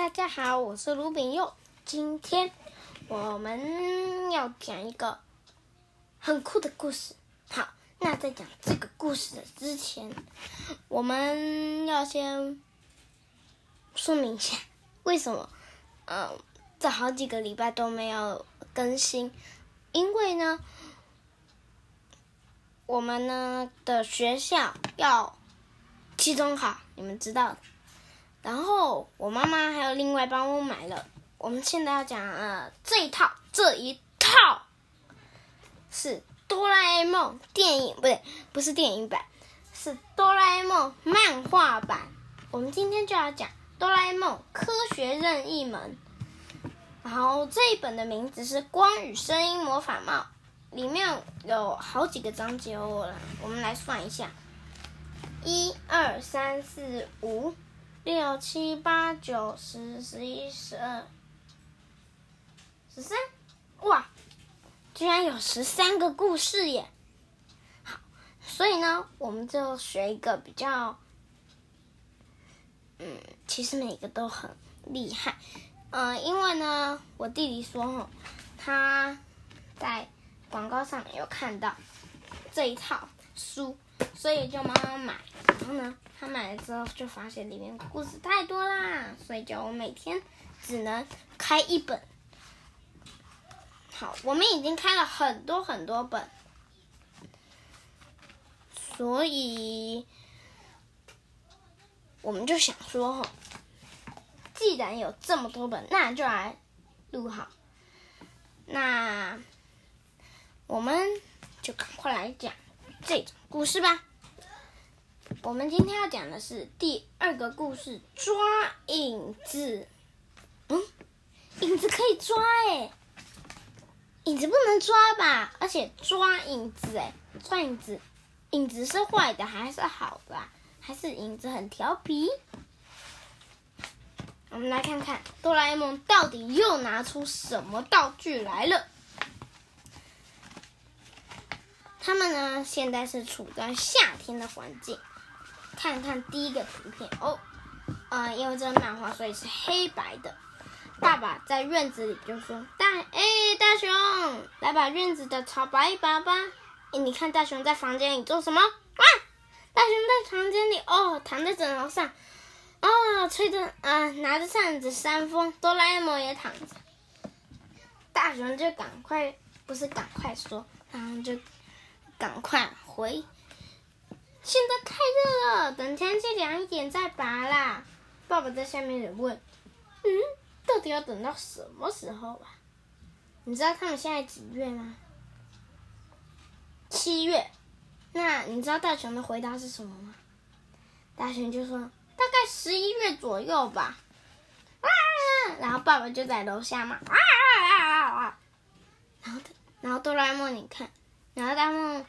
大家好，我是卢炳佑。今天我们要讲一个很酷的故事。好，那在讲这个故事的之前，我们要先说明一下为什么，嗯，这好几个礼拜都没有更新，因为呢，我们呢的学校要期中考，你们知道。然后我妈妈还有另外帮我买了。我们现在要讲呃这一套这一套是哆啦 A 梦电影，不对，不是电影版，是哆啦 A 梦漫画版。我们今天就要讲哆啦 A 梦科学任意门。然后这一本的名字是《光与声音魔法帽》，里面有好几个章节哦。我们来算一下，一二三四五。六七八九十十一十二十三，哇，居然有十三个故事耶！好，所以呢，我们就学一个比较，嗯，其实每个都很厉害，嗯、呃，因为呢，我弟弟说哈，他在广告上有看到这一套书，所以就帮他买，然后呢。他买了之后就发现里面故事太多啦，所以叫我每天只能开一本。好，我们已经开了很多很多本，所以我们就想说，既然有这么多本，那就来录好。那我们就赶快来讲这种故事吧。我们今天要讲的是第二个故事，抓影子。嗯，影子可以抓哎，影子不能抓吧？而且抓影子哎，抓影子，影子是坏的还是好的？还是影子很调皮？我们来看看哆啦 A 梦到底又拿出什么道具来了。他们呢，现在是处在夏天的环境。看看第一个图片哦，呃，因为这是漫画，所以是黑白的。爸爸在院子里就说：“大，哎，大雄，来把院子的草拔一拔吧。”哎，你看大雄在房间里做什么？啊，大雄在房间里哦，躺在枕头上，哦，吹着啊、拿着扇子扇风。哆啦 A 梦也躺着。大熊就赶快，不是赶快说，然后就赶快回。现在太热了，等天气凉一点再拔啦。爸爸在下面也问：“嗯，到底要等到什么时候啊？”你知道他们现在几月吗？七月。那你知道大雄的回答是什么吗？大雄就说：“大概十一月左右吧。”啊！然后爸爸就在楼下嘛，啊啊啊啊！然后，然后哆啦 A 梦，你看，然后大梦，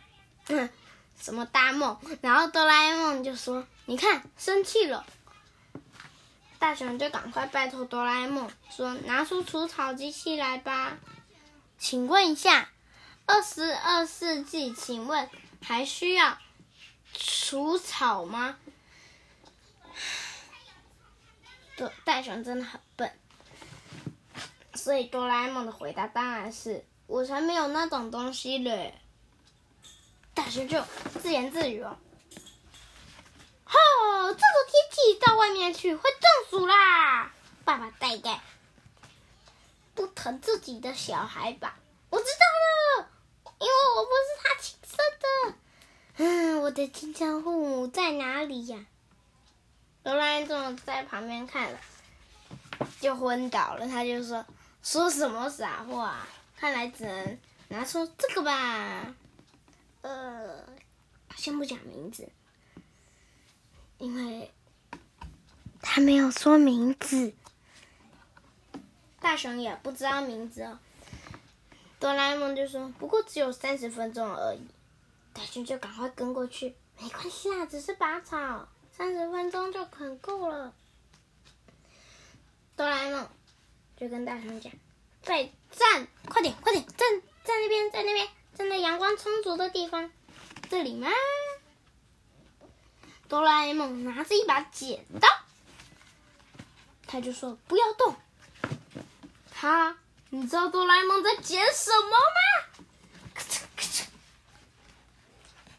嗯。什么大梦？然后哆啦 A 梦就说：“你看，生气了。”大雄就赶快拜托哆啦 A 梦说：“拿出除草机器来吧。”请问一下，二十二世纪，请问还需要除草吗？大雄真的很笨，所以哆啦 A 梦的回答当然是：“我才没有那种东西嘞。”大雄就自言自语哦：“吼、哦，这种天气到外面去会中暑啦！”爸爸大概不疼自己的小孩吧？我知道了，因为我不是他亲生的。嗯，我的亲生父母在哪里呀？哆啦 A 梦在旁边看了，就昏倒了。他就说：“说什么傻话？看来只能拿出这个吧。”呃，先不讲名字，因为他没有说名字。大雄也不知道名字哦。哆啦 A 梦就说：“不过只有三十分钟而已。”大雄就赶快跟过去，没关系啦，只是拔草，三十分钟就很够了。哆啦 A 梦就跟大雄讲：“再站，快点，快点，站在那边，在那边。”站在阳光充足的地方，这里吗？哆啦 A 梦拿着一把剪刀，他就说不要动。他，你知道哆啦 A 梦在剪什么吗？咔嚓咔嚓，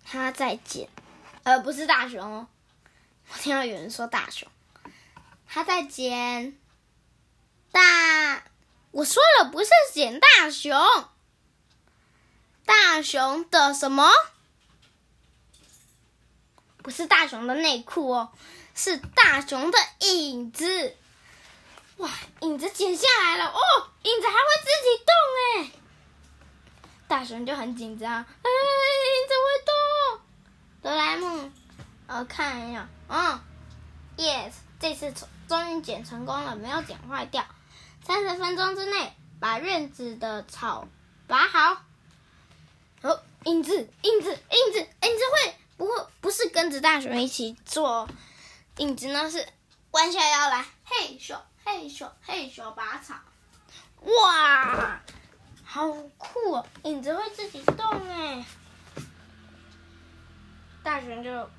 他在剪，呃，不是大熊哦。我听到有人说大熊，他在剪大。我说了，不是捡大熊，大熊的什么？不是大熊的内裤哦，是大熊的影子。哇，影子剪下来了哦，影子还会自己动哎！大熊就很紧张，哎，影子会动。哆啦 A 梦，我，看一下，嗯，yes，这次终于剪成功了，没有剪坏掉。三十分钟之内把院子的草拔好。哦，影子，影子，影子，影子会。不会，不是跟着大熊一起做，影子呢是弯下腰来，嘿咻嘿咻嘿咻拔草，哇，好酷哦！影子会自己动哎，大熊就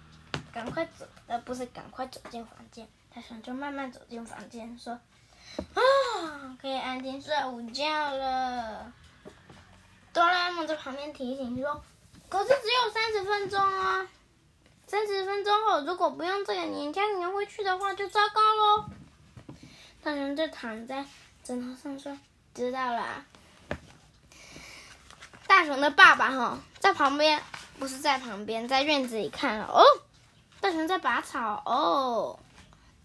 赶快走，呃，不是赶快走进房间，大熊就慢慢走进房间，说啊，可以安静睡午觉了。哆啦 A 梦在旁边提醒说。可是只有三十分钟啊！三十分钟后，如果不用这个黏胶黏回去的话，就糟糕喽。大熊就躺在枕头上说：“知道了。”大熊的爸爸哈在旁边，不是在旁边，在院子里看了哦。大熊在拔草哦，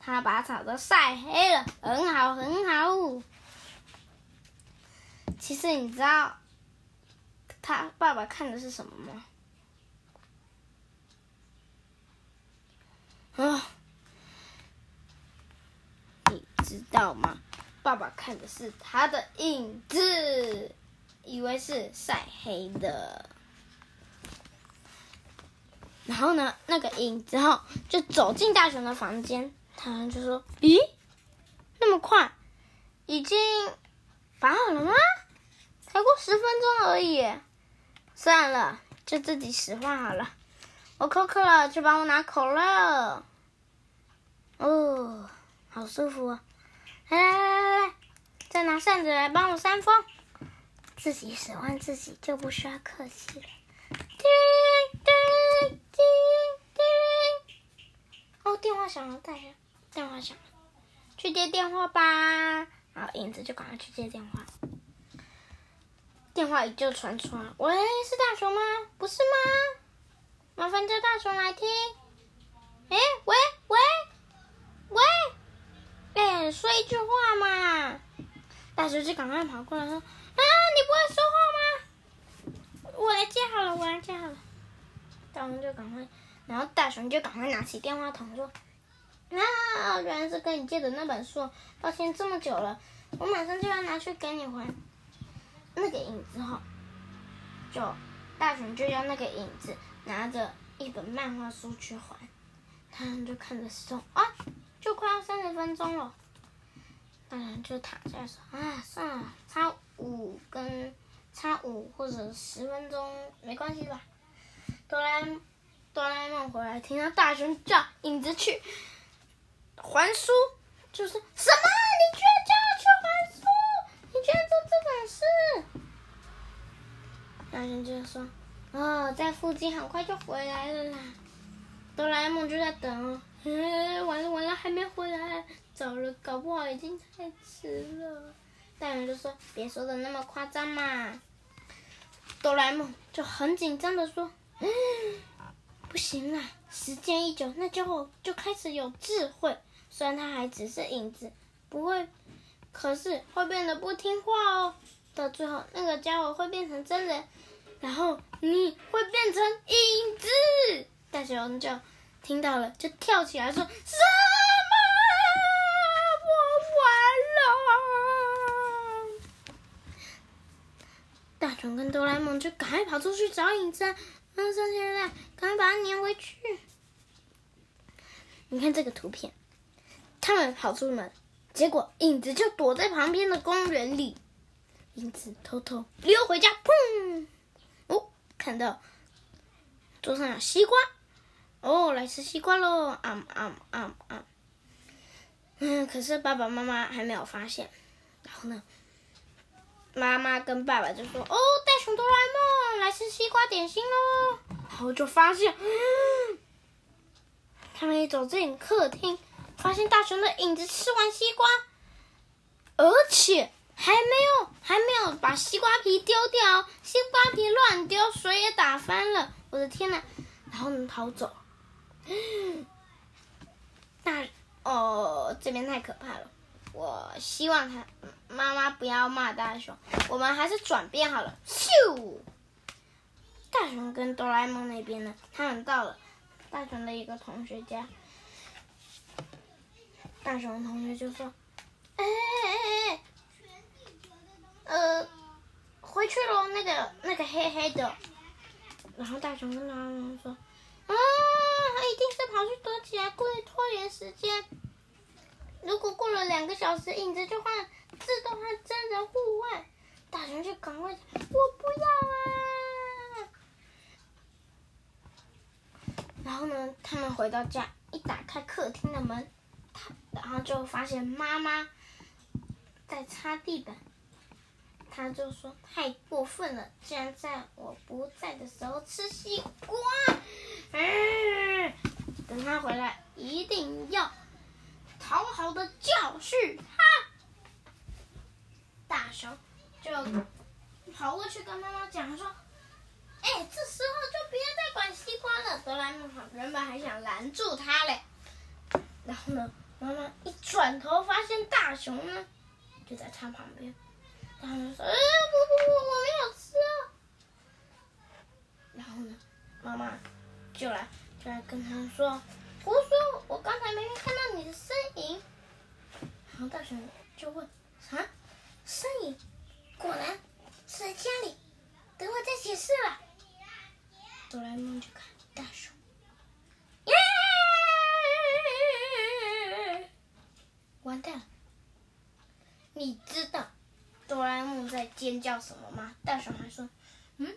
他把草都晒黑了，很好很好。其实你知道。他爸爸看的是什么吗？啊，你知道吗？爸爸看的是他的影子，以为是晒黑的。然后呢，那个影子哈就走进大熊的房间，他就说：“咦，那么快，已经绑好了吗？才过十分钟而已。”算了，就自己使唤好了。我口渴了，去帮我拿可乐。哦，好舒服啊！来来来来来，再拿扇子来帮我扇风。自己使唤自己就不需要客气了。叮叮叮叮。哦，电话响了，大家，电话响了，去接电话吧。好，影子就赶快去接电话。电话依旧传出来，喂，是大熊吗？不是吗？麻烦叫大熊来听。哎，喂喂喂，哎，说一句话嘛！大熊就赶快跑过来说：“啊，你不会说话吗？我来接好了，我来接好了。”大熊就赶快，然后大熊就赶快拿起电话筒说：“啊，原来是跟你借的那本书，抱歉这么久了，我马上就要拿去给你还。”那个影子哈，就大熊就要那个影子拿着一本漫画书去还，他们就看着时钟啊，就快要三十分钟了，大熊就躺下说啊，算了，差五跟差五或者十分钟没关系吧。哆啦哆啦 A 梦回来，听到大熊叫影子去还书，就是什么？你居然叫我去还书？你居然做这种事！大熊就说：“哦，在附近，很快就回来了啦。”哆啦 A 梦就在等哦。嗯，完了完了，还没回来，走了，搞不好已经太迟了。大熊就说：“别说的那么夸张嘛。”哆啦 A 梦就很紧张的说：“，不行啦，时间一久，那家伙就开始有智慧。虽然他还只是影子，不会。”可是会变得不听话哦，到最后那个家伙会变成真人，然后你会变成影子。大熊就听到了，就跳起来说：“什么？我完了！”大雄跟哆啦 A 梦就赶快跑出去找影子，嗯，剩下来，赶快把它粘回去。你看这个图片，他们跑出门。结果影子就躲在旁边的公园里，影子偷偷溜回家，砰！哦，看到桌上有西瓜，哦，来吃西瓜喽！啊啊啊啊！嗯，可是爸爸妈妈还没有发现。然后呢，妈妈跟爸爸就说：“哦，大雄哆啦 A 梦来吃西瓜点心喽！”然后就发现，他们一走进客厅，发现大雄的影子吃完西瓜，而且还没有还没有把西瓜皮丢掉，西瓜皮乱丢，水也打翻了。我的天呐！然后能逃走。大哦，这边太可怕了。我希望他妈妈不要骂大雄。我们还是转变好了。咻！大雄跟哆啦 A 梦那边呢？他们到了大雄的一个同学家。大雄同学就说：“哎哎哎哎，呃，回去喽，那个那个黑黑的。”然后大雄跟哆啦 A 梦说。啊，他一定是跑去躲起来，故意拖延时间。如果过了两个小时，影子就换自动换真人互换。大雄就赶快，我不要啊！然后呢，他们回到家，一打开客厅的门，他然后就发现妈妈在擦地板。他就说：“太过分了，竟然在我不在的时候吃西瓜！”嗯，等他回来，一定要讨好的教训他。大熊就跑过去跟妈妈讲说：“哎，这时候就别再管西瓜了。”哆啦 A 梦原本还想拦住他嘞，然后呢，妈妈一转头发现大熊呢就在他旁边。然后就说：“哎，不不不，我没有吃。”然后呢，妈妈就来就来跟他说：“胡说，我刚才明明看到你的身影。”然后大熊就问：“啥？身影？果然是在家里。等我再解释了。”哆啦 A 梦就看大熊，耶！完蛋了，你知道？尖叫什么吗？大雄还说：“嗯，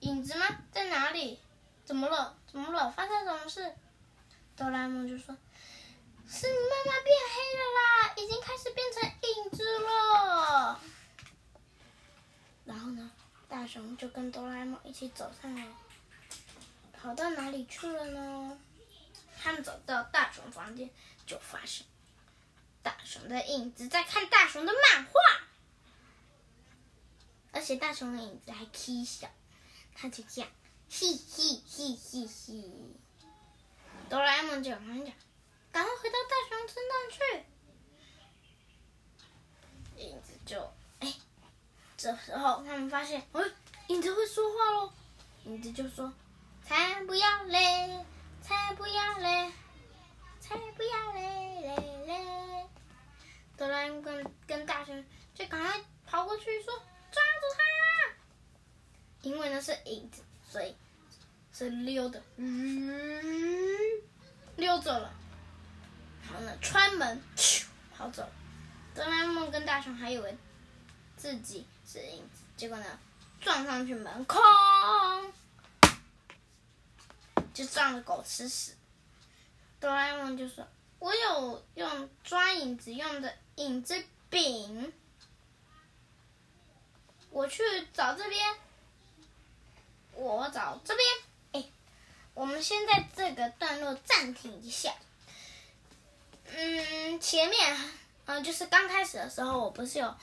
影子吗？在哪里？怎么了？怎么了？发生什么事？”哆啦 A 梦就说：“是你妈妈变黑了啦，已经开始变成影子了。”然后呢，大雄就跟哆啦 A 梦一起走上来，跑到哪里去了呢？他们走到大雄房间，就发现大雄的影子在看大雄的漫画。而且大雄的影子还 k 笑，他就这样，嘻嘻嘻嘻嘻。哆啦 A 梦就赶快讲，赶快回到大雄身上去。影子就哎，这时候他们发现，哎，影子会说话喽。影子就说：“才不要嘞，才不要嘞，才不要嘞嘞嘞。”哆啦 A 梦跟跟大雄就赶快跑过去说。是影子，所以是溜的，嗯，溜走了。然后呢，穿门，咻，跑走了。哆啦 A 梦跟大雄还以为自己是影子，结果呢，撞上去门，空，就撞得狗吃屎。哆啦 A 梦就说：“我有用抓影子用的影子饼。”我去找这边，我找这边。哎，我们先在这个段落暂停一下。嗯，前面，嗯，就是刚开始的时候，我不是有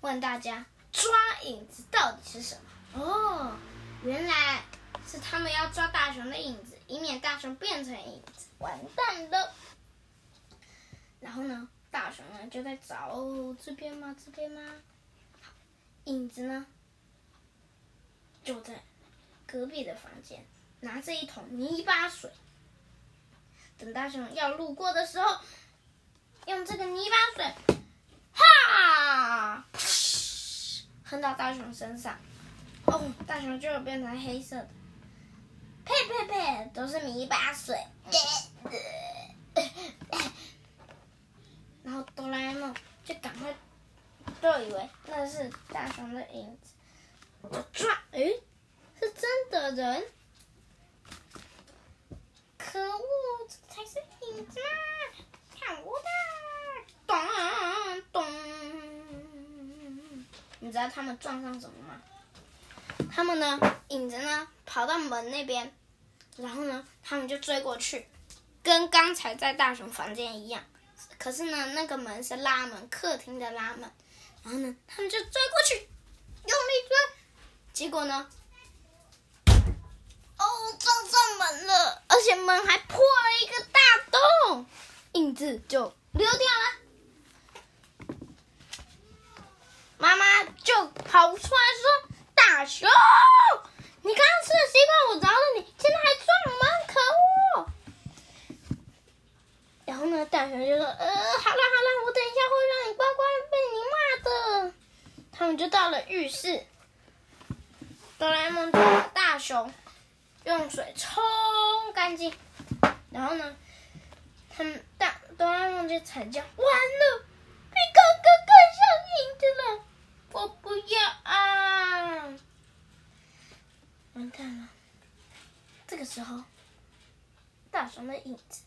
问大家抓影子到底是什么？哦，原来是他们要抓大雄的影子，以免大雄变成影子，完蛋了。然后呢，大雄呢就在找这边吗？这边吗？影子呢，就在隔壁的房间，拿着一桶泥巴水。等大熊要路过的时候，用这个泥巴水，哈，喷到大熊身上。哦，大熊就变成黑色的。呸呸呸，都是泥巴水。然后哆啦 A 梦就赶快。就以为那是大熊的影子，就抓，哎，是真的人！可恶，才是影子嘛！看我的！咚咚！你知道他们撞上什么吗？他们呢，影子呢，跑到门那边，然后呢，他们就追过去，跟刚才在大雄房间一样。可是呢，那个门是拉门，客厅的拉门。然后呢，他们就追过去，用力追，结果呢？哦，撞上门了，而且门还破了一个大洞，影子就溜掉了。妈妈就跑出来说：“大雄，你刚刚吃了西瓜，我饶了你，现在还撞门，可恶！”然后呢，大雄就说：“呃，好了好了，我等一下会让你乖乖被你骂的。”他们就到了浴室，哆啦 A 梦大雄用水冲干净，然后呢，他们大哆啦 A 梦就惨叫：“完了，比哥哥更像影子了。”我不要啊！完蛋了。这个时候，大熊的影子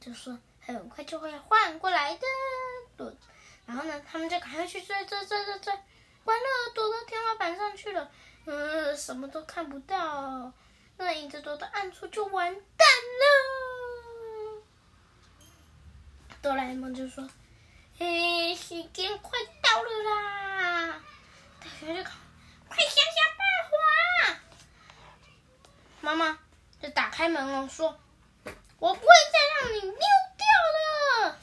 就说：“很快就会换过来的。”然后呢，他们就赶快去追追追追追，完了，躲到天花板上去了。嗯，什么都看不到。那影子躲到暗处就完蛋了。哆啦 A 梦就说：“嘿，时间快到了啦！”大雄就快想想办法！妈妈就打开门了，说：“我不会再让你溜掉了。”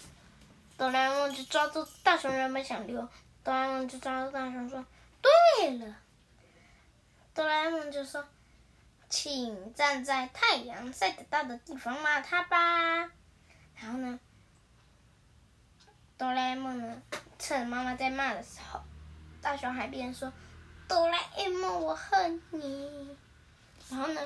哆啦 A 梦就抓住大熊，原本想溜，哆啦 A 梦就抓住大熊说：“对了。”哆啦 A 梦就说：“请站在太阳晒得到的地方骂他吧。”然后呢，哆啦 A 梦呢，趁妈妈在骂的时候。大雄还边说：“哆啦 A 梦，我恨你。”然后呢，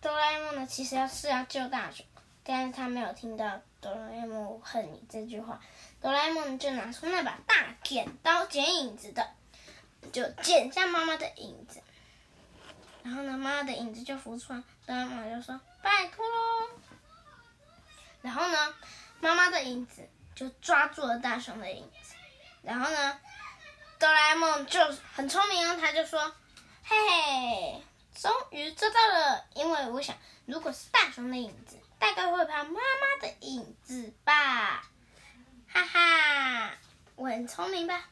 哆啦 A 梦呢，其实要是要救大雄，但是他没有听到“哆啦 A 梦，我恨你”这句话。哆啦 A 梦就拿出那把大剪刀剪影子的，就剪下妈妈的影子。然后呢，妈妈的影子就浮出来，哆啦 A 梦就说：“拜托喽。”然后呢，妈妈的影子就抓住了大雄的影子。然后呢，哆啦 A 梦就很聪明，他就说：“嘿嘿，终于抓到了！因为我想，如果是大雄的影子，大概会怕妈妈的影子吧？哈哈，我很聪明吧？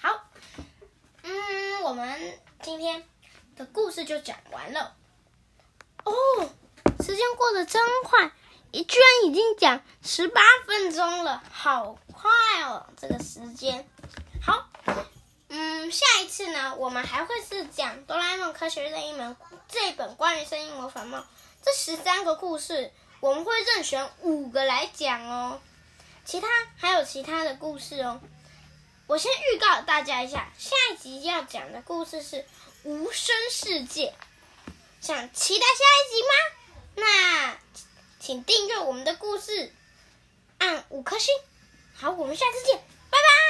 好，嗯，我们今天的故事就讲完了。哦，时间过得真快，居然已经讲十八分钟了，好快哦，这个时间。好。”嗯，下一次呢，我们还会是讲《哆啦 A 梦科学任意门》这本关于声音魔法帽这十三个故事，我们会任选五个来讲哦。其他还有其他的故事哦。我先预告大家一下，下一集要讲的故事是无声世界，想期待下一集吗？那请订阅我们的故事，按五颗星。好，我们下次见。拜拜